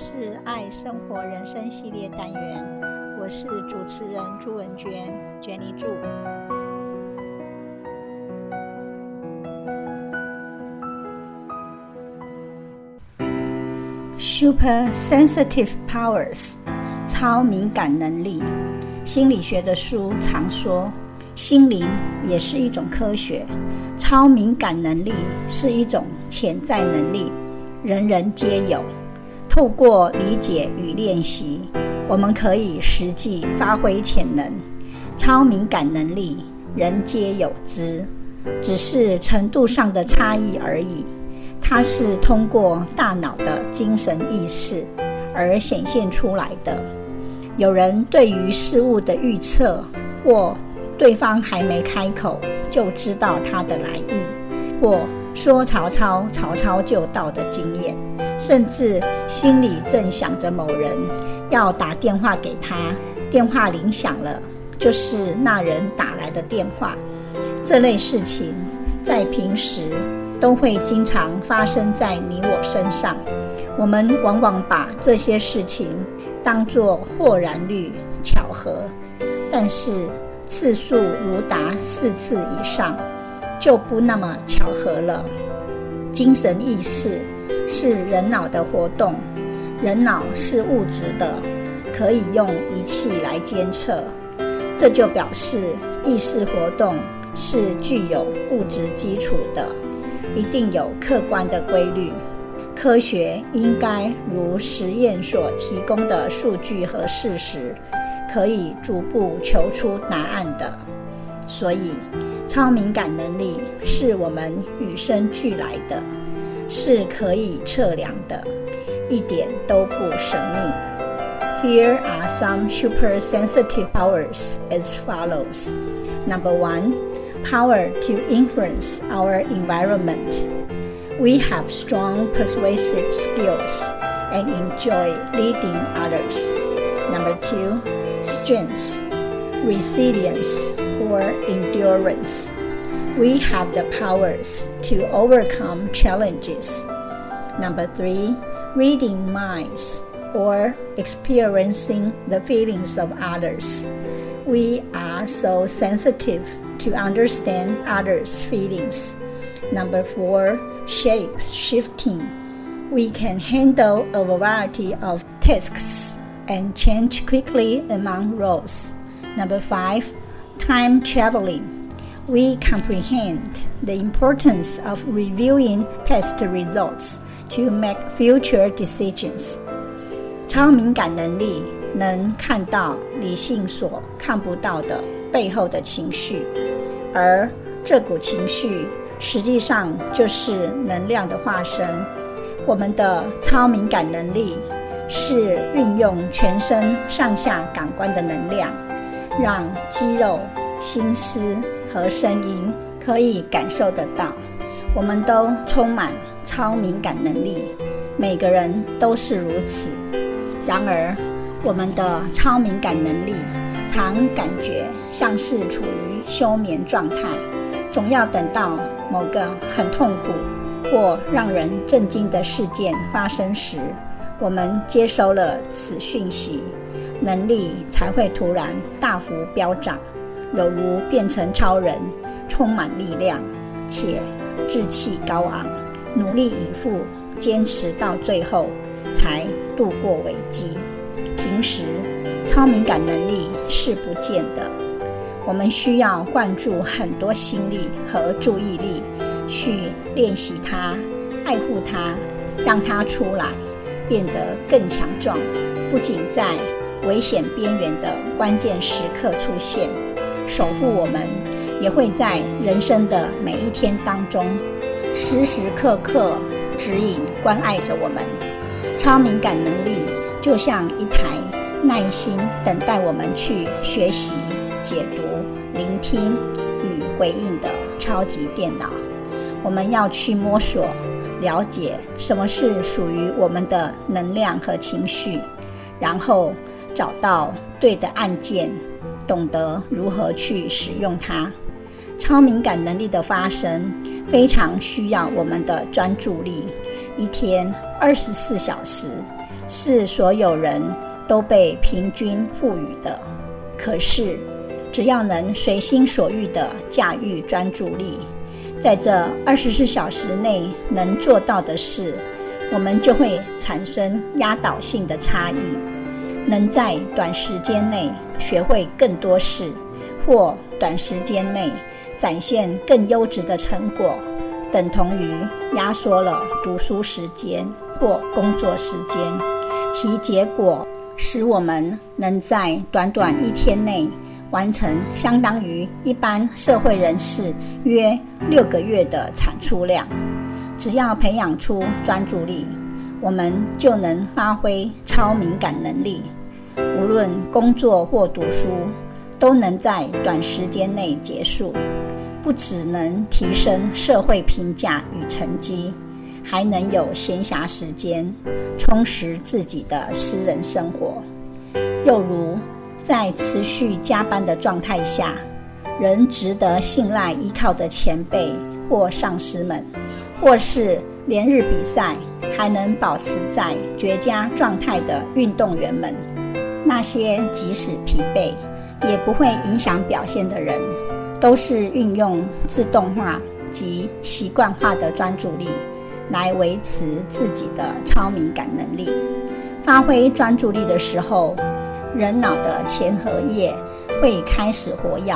是爱生活人生系列单元，我是主持人朱文娟，Jenny 朱。Super sensitive powers，超敏感能力。心理学的书常说，心灵也是一种科学。超敏感能力是一种潜在能力，人人皆有。透过理解与练习，我们可以实际发挥潜能。超敏感能力，人皆有之，只是程度上的差异而已。它是通过大脑的精神意识而显现出来的。有人对于事物的预测，或对方还没开口就知道他的来意，或说曹操，曹操就到的经验，甚至心里正想着某人要打电话给他，电话铃响了，就是那人打来的电话。这类事情在平时，都会经常发生在你我身上，我们往往把这些事情当作豁然率、巧合，但是次数如达四次以上，就不那么巧合了。精神意识是人脑的活动，人脑是物质的，可以用仪器来监测，这就表示意识活动是具有物质基础的。一定有客观的规律，科学应该如实验所提供的数据和事实，可以逐步求出答案的。所以，超敏感能力是我们与生俱来的，是可以测量的，一点都不神秘。Here are some super sensitive powers as follows. Number one. Power to influence our environment. We have strong persuasive skills and enjoy leading others. Number two, strength, resilience, or endurance. We have the powers to overcome challenges. Number three, reading minds or experiencing the feelings of others. We are so sensitive to understand others' feelings. Number four, shape shifting. We can handle a variety of tasks and change quickly among roles. Number five, time traveling. We comprehend the importance of reviewing past results to make future decisions. 超敏感能力能看到理性所看不到的背后的情绪。而这股情绪实际上就是能量的化身。我们的超敏感能力是运用全身上下感官的能量，让肌肉、心思和声音可以感受得到。我们都充满超敏感能力，每个人都是如此。然而，我们的超敏感能力常感觉像是处于休眠状态，总要等到某个很痛苦或让人震惊的事件发生时，我们接收了此讯息，能力才会突然大幅飙涨，有如变成超人，充满力量且志气高昂，努力以赴，坚持到最后才度过危机。平时超敏感能力是不见的。我们需要灌注很多心力和注意力去练习它，爱护它，让它出来，变得更强壮。不仅在危险边缘的关键时刻出现，守护我们，也会在人生的每一天当中，时时刻刻指引、关爱着我们。超敏感能力就像一台耐心等待我们去学习。解读、聆听与回应的超级电脑，我们要去摸索、了解什么是属于我们的能量和情绪，然后找到对的按键，懂得如何去使用它。超敏感能力的发生非常需要我们的专注力，一天二十四小时，是所有人都被平均赋予的。可是，只要能随心所欲地驾驭专注力，在这二十四小时内能做到的事，我们就会产生压倒性的差异，能在短时间内学会更多事，或短时间内展现更优质的成果，等同于压缩了读书时间或工作时间。其结果使我们能在短短一天内完成相当于一般社会人士约六个月的产出量。只要培养出专注力，我们就能发挥超敏感能力。无论工作或读书，都能在短时间内结束。不只能提升社会评价与成绩，还能有闲暇时间充实自己的私人生活。又如，在持续加班的状态下，仍值得信赖依靠的前辈或上司们。或是连日比赛还能保持在绝佳状态的运动员们，那些即使疲惫也不会影响表现的人，都是运用自动化及习惯化的专注力来维持自己的超敏感能力。发挥专注力的时候，人脑的前额叶会开始活跃，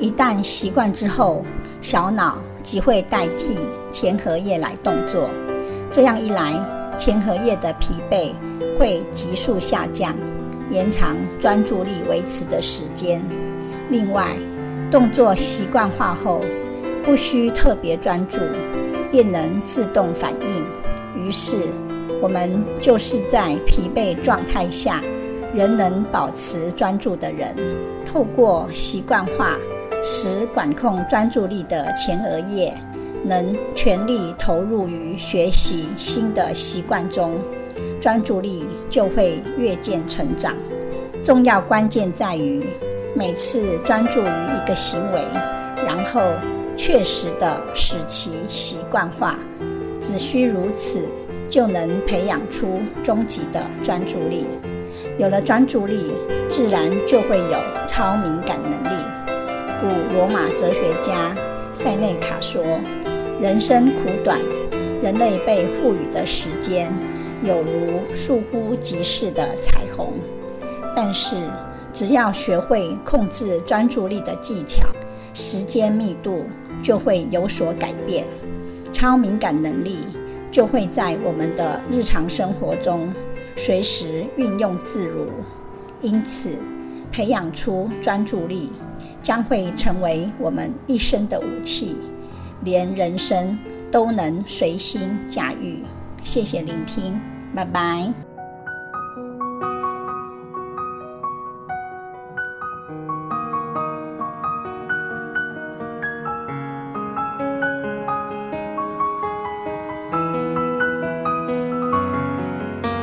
一旦习惯之后，小脑。即会代替前额叶来动作，这样一来，前额叶的疲惫会急速下降，延长专注力维持的时间。另外，动作习惯化后，不需特别专注，便能自动反应。于是，我们就是在疲惫状态下仍能保持专注的人。透过习惯化。使管控专注力的前额叶能全力投入于学习新的习惯中，专注力就会越渐成长。重要关键在于每次专注于一个行为，然后确实地使其习惯化。只需如此，就能培养出终极的专注力。有了专注力，自然就会有超敏感能力。古罗马哲学家塞内卡说：“人生苦短，人类被赋予的时间有如倏忽即逝的彩虹。但是，只要学会控制专注力的技巧，时间密度就会有所改变，超敏感能力就会在我们的日常生活中随时运用自如。因此，培养出专注力。”将会成为我们一生的武器，连人生都能随心驾驭。谢谢聆听，拜拜。